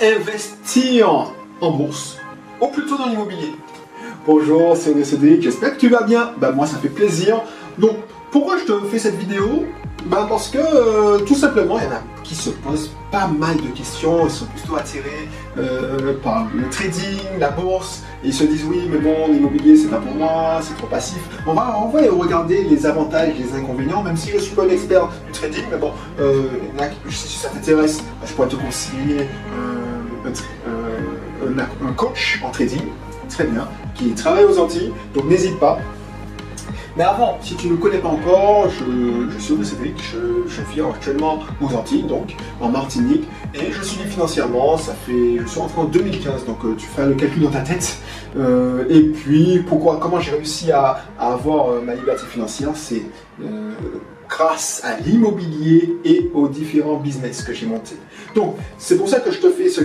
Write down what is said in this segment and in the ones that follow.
investir en bourse ou plutôt dans l'immobilier Bonjour, c'est Cédric, j'espère que tu vas bien. Bah moi ça fait plaisir. Donc pourquoi je te fais cette vidéo? Bah parce que euh, tout simplement il y en a qui se posent pas mal de questions, ils sont plutôt attirés euh, par le trading, la bourse, et ils se disent oui mais bon l'immobilier c'est pas pour moi, c'est trop passif. On va, on va regarder les avantages, les inconvénients, même si je suis pas un expert du trading, mais bon, euh, si ça t'intéresse, bah, je pourrais te conseiller un coach en trading, très bien, qui travaille aux Antilles, donc n'hésite pas. Mais avant, si tu ne me connais pas encore, je, suis Cédric, je, je vis actuellement aux Antilles, donc en Martinique, et je suis financièrement, ça fait, je suis rentré en 2015, donc euh, tu fais le calcul dans ta tête. Euh, et puis, pourquoi, comment j'ai réussi à, avoir euh, ma liberté financière, c'est grâce à l'immobilier et aux différents business que j'ai montés. Donc, c'est pour ça que je te fais ce,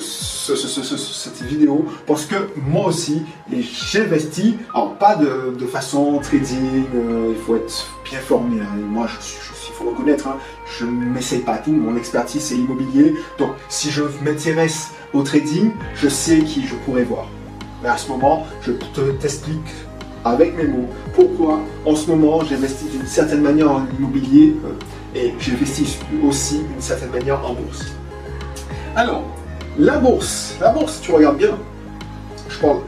cette vidéo, parce que moi aussi, j'investis, alors pas de, façon trading, euh, il faut être bien formé. Hein. moi, il faut reconnaître, hein, je ne m'essaye pas tout, mon expertise c'est l'immobilier. Donc, si je m'intéresse au trading, je sais qui je pourrais voir. Mais à ce moment, je te t'explique avec mes mots pourquoi en ce moment j'investis d'une certaine manière en immobilier euh, et j'investis aussi d'une certaine manière en bourse. Alors, la bourse, la bourse, tu regardes bien, je parle,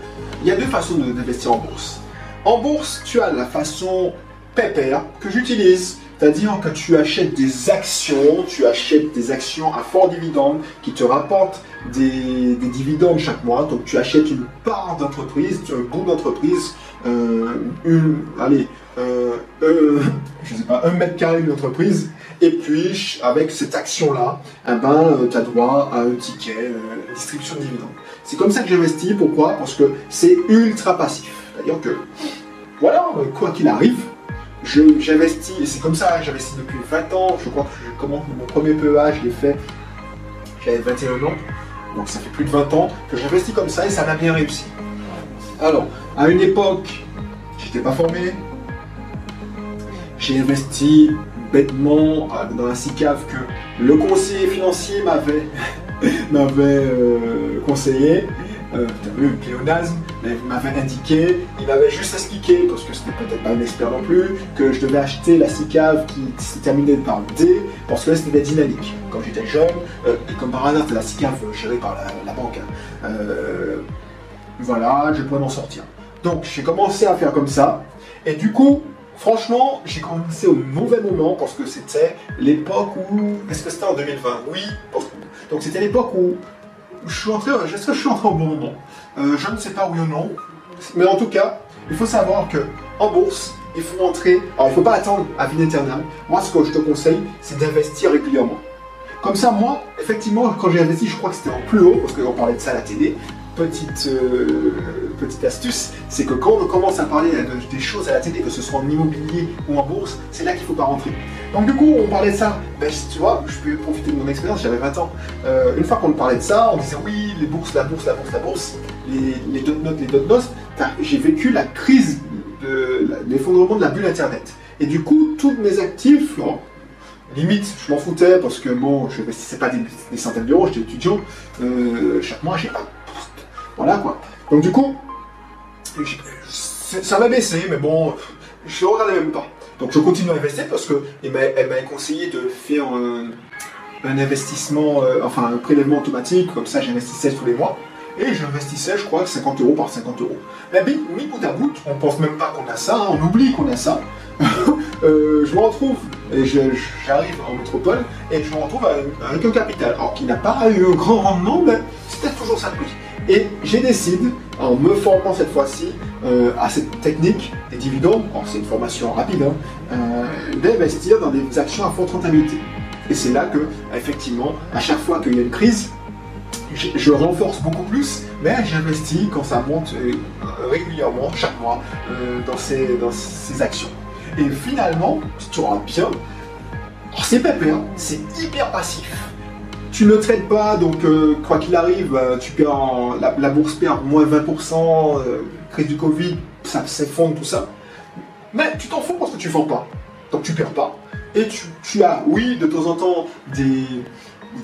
il y a deux façons d'investir en bourse. En bourse, tu as la façon pépère que j'utilise, c'est-à-dire que tu achètes des actions, tu achètes des actions à fort dividende qui te rapportent des, dividendes chaque mois. Donc tu achètes une part d'entreprise, un bout d'entreprise, euh, une, allez, euh, je sais pas, un mètre carré d'entreprise. Et puis avec cette action-là, eh ben, euh, tu as droit à un ticket, distribution de dividendes. C'est comme ça que j'investis. Pourquoi? Parce que c'est ultra passif. C'est-à-dire que, voilà, quoi qu'il arrive, j'investis, et c'est comme ça, j'investis depuis 20 ans, je crois que je commence mon premier PEA, je l'ai fait, j'avais 21 ans, donc ça fait plus de 20 ans que j'investis comme ça et ça m'a bien réussi. Alors, à une époque, j'étais pas formé, j'ai investi bêtement euh, dans la CICAV que le conseiller financier m'avait euh, conseillé euh, vu, pléonasme, il m'avait indiqué, il m'avait juste expliqué, parce que c'était peut-être pas un expert non plus, que je devais acheter la CICAV qui se terminait par D, parce que c'était dynamique. Quand j'étais jeune, euh, et comme par hasard, c'était la CICAV gérée par la, banque. Hein. Euh, voilà, je pouvais m'en sortir. Donc j'ai commencé à faire comme ça, et du coup, Franchement, j'ai commencé au mauvais moment parce que c'était l'époque où. Est-ce que c'était en 2020 Oui. Donc c'était l'époque où je suis entré, est-ce que je suis entré au bon moment euh, Je ne sais pas oui ou non. Mais en tout cas, il faut savoir que en bourse, il faut entrer. Alors, il ne faut pas attendre à vie éternelle. Moi, ce que je te conseille, c'est d'investir régulièrement. Comme ça, moi, effectivement, quand j'ai investi, je crois que c'était en plus haut, parce qu'on parlait de ça à la télé petite, euh, petite astuce, c'est que quand on commence à parler des choses à la télé, que ce soit en immobilier ou en bourse, c'est là qu'il ne faut pas rentrer. Donc du coup, on parlait de ça. Ben, tu vois, je peux profiter de mon expérience, j'avais 20 ans. Euh, une fois qu'on parlait de ça, on disait oui, les bourses, la bourse, la bourse, la bourse, les, les notes, les dot notes. J'ai vécu la crise de l'effondrement de la bulle Internet. Et du coup, tous mes actifs, limite, je m'en foutais parce que bon, je n'investissais pas des, centaines d'euros, j'étais étudiant. Euh, chaque mois, j'ai pas voilà quoi. Donc du coup, ça m'a baissé, mais bon, je ne regardais même pas. Donc je continue à investir parce qu'elle m'a conseillé de faire un, investissement, euh, enfin un prélèvement automatique, comme ça j'investissais tous les mois. Et j'investissais, je crois, 50 euros par 50 euros. Mais oui, bout à bout, on pense même pas qu'on a ça, hein, on oublie qu'on a ça. Euh, je me retrouve, et j'arrive en métropole, et je me retrouve avec un capital, alors qui n'a pas eu un grand rendement, mais c'était toujours ça le prix. Et j'ai décidé, en me formant cette fois-ci euh, à cette technique des dividendes, c'est une formation rapide, hein, euh, d'investir dans des actions à forte rentabilité. Et c'est là que, effectivement, à chaque fois qu'il y a une crise, je, renforce beaucoup plus, mais j'investis quand ça monte euh, régulièrement, chaque mois, dans, ces, dans ces actions. Et finalement, tu auras bien, c'est pépère, c'est hyper passif tu ne traites pas, donc euh, quoi qu'il arrive, euh, tu perds la, bourse perd moins 20%, euh, crise du Covid, ça s'effondre, tout ça. Mais tu t'en fous parce que tu vends pas. Donc tu perds pas. Et tu, as, oui, de temps en temps, des,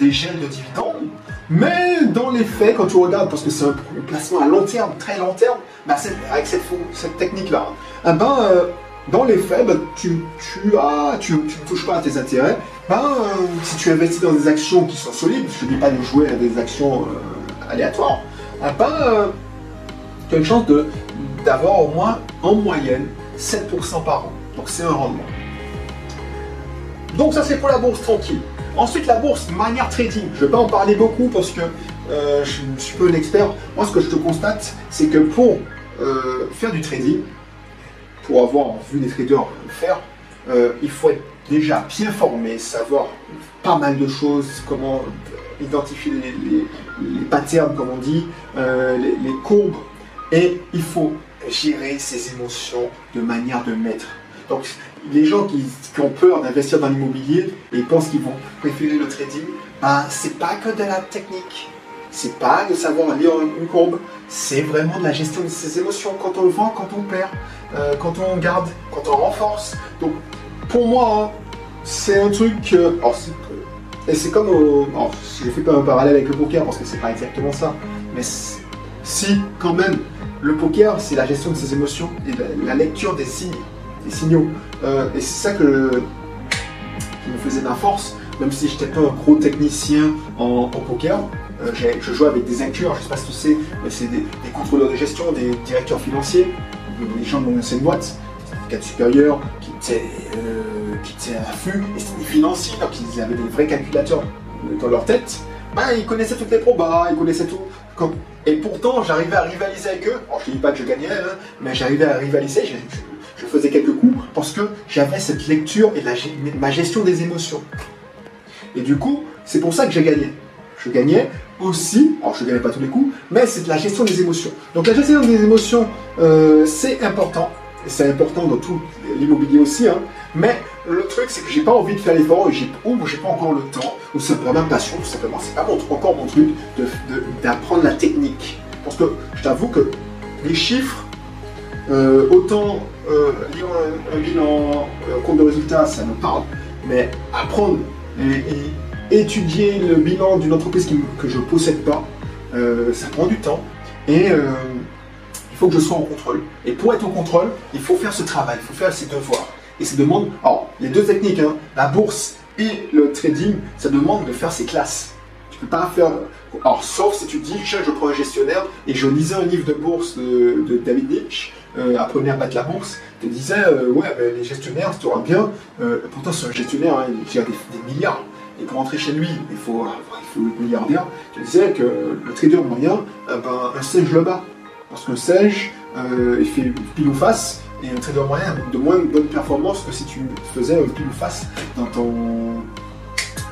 des gels de dividendes, Mais dans les faits, quand tu regardes, parce que c'est un placement à long terme, très long terme, bah, avec cette, cette technique-là, eh ben, euh, dans les faits, bah, tu, tu, as, tu, ne touches pas à tes intérêts. Ben, euh, si tu investis dans des actions qui sont solides, je ne dis pas de jouer à des actions euh, aléatoires, eh ben, tu as une chance d'avoir au moins en moyenne 7% par an. Donc c'est un rendement. Donc ça c'est pour la bourse tranquille. Ensuite la bourse, manière trading. Je ne vais pas en parler beaucoup parce que euh, je, suis peu un expert. Moi ce que je te constate, c'est que pour euh, faire du trading, pour avoir vu des traders le faire, euh, il faut être déjà bien formé, savoir pas mal de choses, comment identifier les, patterns, comme on dit, les courbes, et il faut gérer ses émotions de manière de maître. Donc, les gens qui, ont peur d'investir dans l'immobilier et pensent qu'ils vont préférer le trading, ben, c'est pas que de la technique. C'est pas de savoir lire une courbe, c'est vraiment de la gestion de ses émotions quand on vend, quand on perd, euh, quand on garde, quand on renforce. Donc, pour moi, hein, c'est un truc. et c'est comme au. je fais pas un parallèle avec le poker parce que c'est pas exactement ça, mais si, quand même, le poker, c'est la gestion de ses émotions et la, lecture des signes, des signaux. Euh, et c'est ça que, qui me faisait ma force, même si je n'étais pas un gros technicien en, poker. Euh, je jouais avec des acteurs, je ne sais pas si tu sais, c'est des, contrôleurs de gestion, des directeurs financiers, des gens de mon ancienne boîte, des cadres supérieurs qui étaient, euh, qui étaient à et c'était des financiers, donc ils avaient des vrais calculateurs dans leur tête. Ben, ils connaissaient toutes les probas, ils connaissaient tout. Et pourtant, j'arrivais à rivaliser avec eux. Je ne dis pas que je gagnais, hein, mais j'arrivais à rivaliser. Je, faisais quelques coups parce que j'avais cette lecture et ma gestion des émotions. Et du coup, c'est pour ça que j'ai gagné. Je gagnais aussi, alors je ne gagnais pas tous les coups, mais c'est la gestion des émotions. Donc la gestion des émotions, euh, c'est important. C'est important dans tout l'immobilier aussi. Hein. Mais le truc, c'est que j'ai pas envie de faire l'effort, ou j'ai pas encore le temps, ou c'est pas ma passion, tout simplement. C'est pas encore mon truc d'apprendre la technique. Parce que je t'avoue que les chiffres, euh, autant euh, lire un, bilan, un compte de résultat, ça me parle, mais apprendre et, étudier le bilan d'une entreprise que je ne possède pas, euh, ça prend du temps. Et il faut que je sois en contrôle. Et pour être en contrôle, il faut faire ce travail, il faut faire ses devoirs. Et ça demande, alors les deux techniques, hein, la bourse et le trading, ça demande de faire ses classes. Tu peux pas faire, alors sauf si tu dis, je, je prends un gestionnaire et je lisais un livre de bourse de, David Lynch, euh, apprenez à battre la bourse, te disais, euh, ouais, ben, les gestionnaires, auras bien, euh, pourtant c'est un gestionnaire, hein, il gère des, milliards. Et pour rentrer chez lui, il faut, il faut être milliardaire. Tu disais que le trader moyen, ben, un singe le bat. Parce qu'un singe, il fait pile ou face, et un trader moyen de moins bonne performance que si tu faisais un pile ou face dans ton...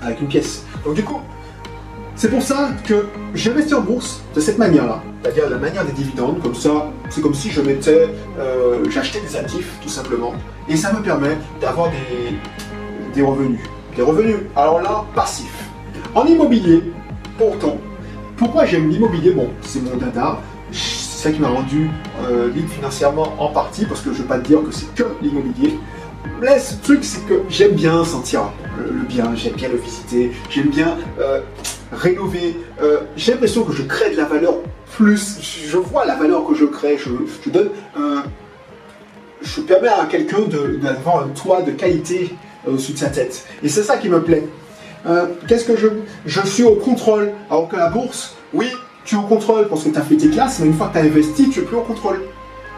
avec une pièce. Donc du coup, c'est pour ça que j'investis en bourse de cette manière-là, c'est-à-dire la manière des dividendes, comme ça, c'est comme si je mettais, euh, j'achetais des actifs tout simplement, et ça me permet d'avoir des, des revenus. Revenus, alors là, passifs. En immobilier, pourtant, pourquoi j'aime l'immobilier? Bon, c'est mon dada, c'est ça qui m'a rendu euh, libre financièrement en partie, parce que je ne veux pas te dire que c'est que l'immobilier. Mais ce truc, c'est que j'aime bien sentir le, bien, j'aime bien le visiter, j'aime bien euh, rénover. Euh, j'ai l'impression que je crée de la valeur plus. Je vois la valeur que je crée, je, je donne Je permets à quelqu'un d'avoir un toit de qualité au-dessus de sa tête. Et c'est ça qui me plaît. Qu'est-ce que je. Je suis au contrôle, alors que la bourse, oui, tu es au contrôle parce que tu as fait tes classes, mais une fois que tu as investi, tu es plus au contrôle.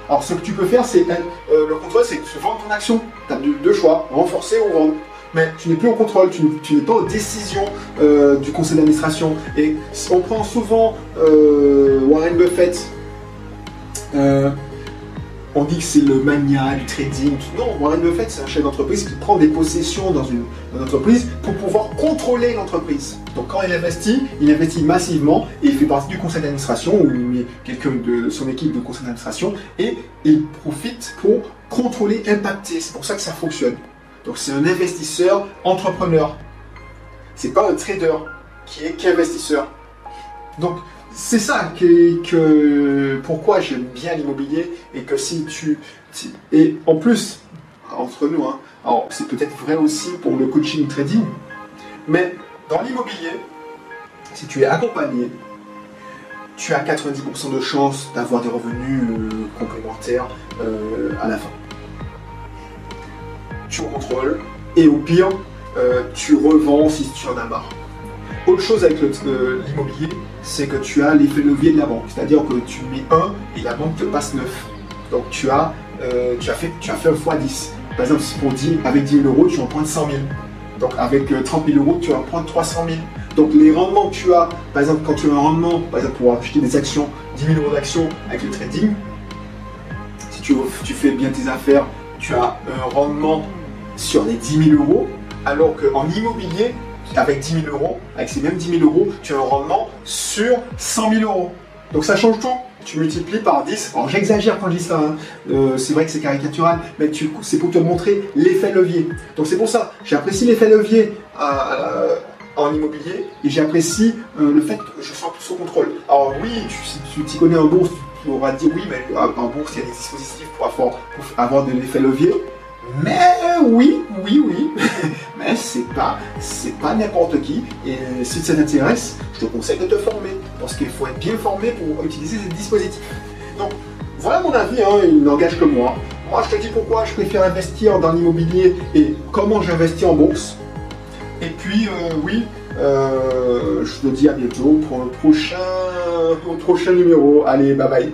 Alors ce que tu peux faire, c'est euh, le contrôle, c'est vends ton action. Tu as deux, choix, renforcer ou vendre. Mais tu n'es plus au contrôle, tu, n'es pas aux décisions euh, du conseil d'administration. Et on prend souvent euh, Warren Buffett on dit que c'est le mania du trading. Non, Warren Buffett, c'est un chef d'entreprise qui prend des possessions dans une, entreprise pour pouvoir contrôler l'entreprise. Donc quand il investit, il investit massivement et il fait partie du conseil d'administration ou il met quelqu'un de son équipe de conseil d'administration et il profite pour contrôler, impacter. C'est pour ça que ça fonctionne. Donc c'est un investisseur entrepreneur. C'est pas un trader qui est qu'investisseur. Donc c'est ça que, pourquoi j'aime bien l'immobilier et que si tu et en plus entre nous hein, alors c'est peut-être vrai aussi pour le coaching trading mais dans l'immobilier si tu es accompagné, tu as 90% de chances d'avoir des revenus euh, complémentaires euh, à la fin. Tu contrôles et au pire, euh, tu revends si tu en as marre. Autre chose avec l'immobilier, c'est que tu as l'effet levier de la banque. C'est-à-dire que tu mets 1 et la banque te passe 9. Donc tu as, tu as, fait, tu as fait un x 10. Par exemple, si pour 10, avec 10 000 euros, tu en prends 100 000. Donc avec 30 000 euros, tu prendre 300 000. Donc les rendements que tu as, par exemple, quand tu as un rendement, par exemple pour acheter des actions, 10 000 euros d'actions avec le trading, si tu, tu fais bien tes affaires, tu as un rendement sur les 10 000 euros, alors qu'en immobilier, avec 10 000 euros, avec ces mêmes 10 000 euros, tu as un rendement sur 100 000 euros. Donc ça change tout. Tu multiplies par 10. Alors j'exagère quand je dis ça, hein. euh, c'est vrai que c'est caricatural, mais c'est pour te montrer l'effet levier. Donc c'est pour ça, j'apprécie l'effet levier euh, en immobilier et j'apprécie euh, le fait que je sois sous contrôle. Alors oui, tu connais en bourse, tu pourras dire oui, mais en bourse, il y a des dispositifs pour avoir de l'effet levier. Mais oui, oui, oui, mais c'est pas, c'est pas n'importe qui. Et si ça t'intéresse, je te conseille de te former, parce qu'il faut être bien formé pour utiliser ces dispositifs. Donc, voilà mon avis, hein, il n'engage que moi. Moi, je te dis pourquoi je préfère investir dans l'immobilier et comment j'investis en bourse. Et puis, euh, oui, euh, je te dis à bientôt pour un prochain, prochain numéro. Allez, bye bye.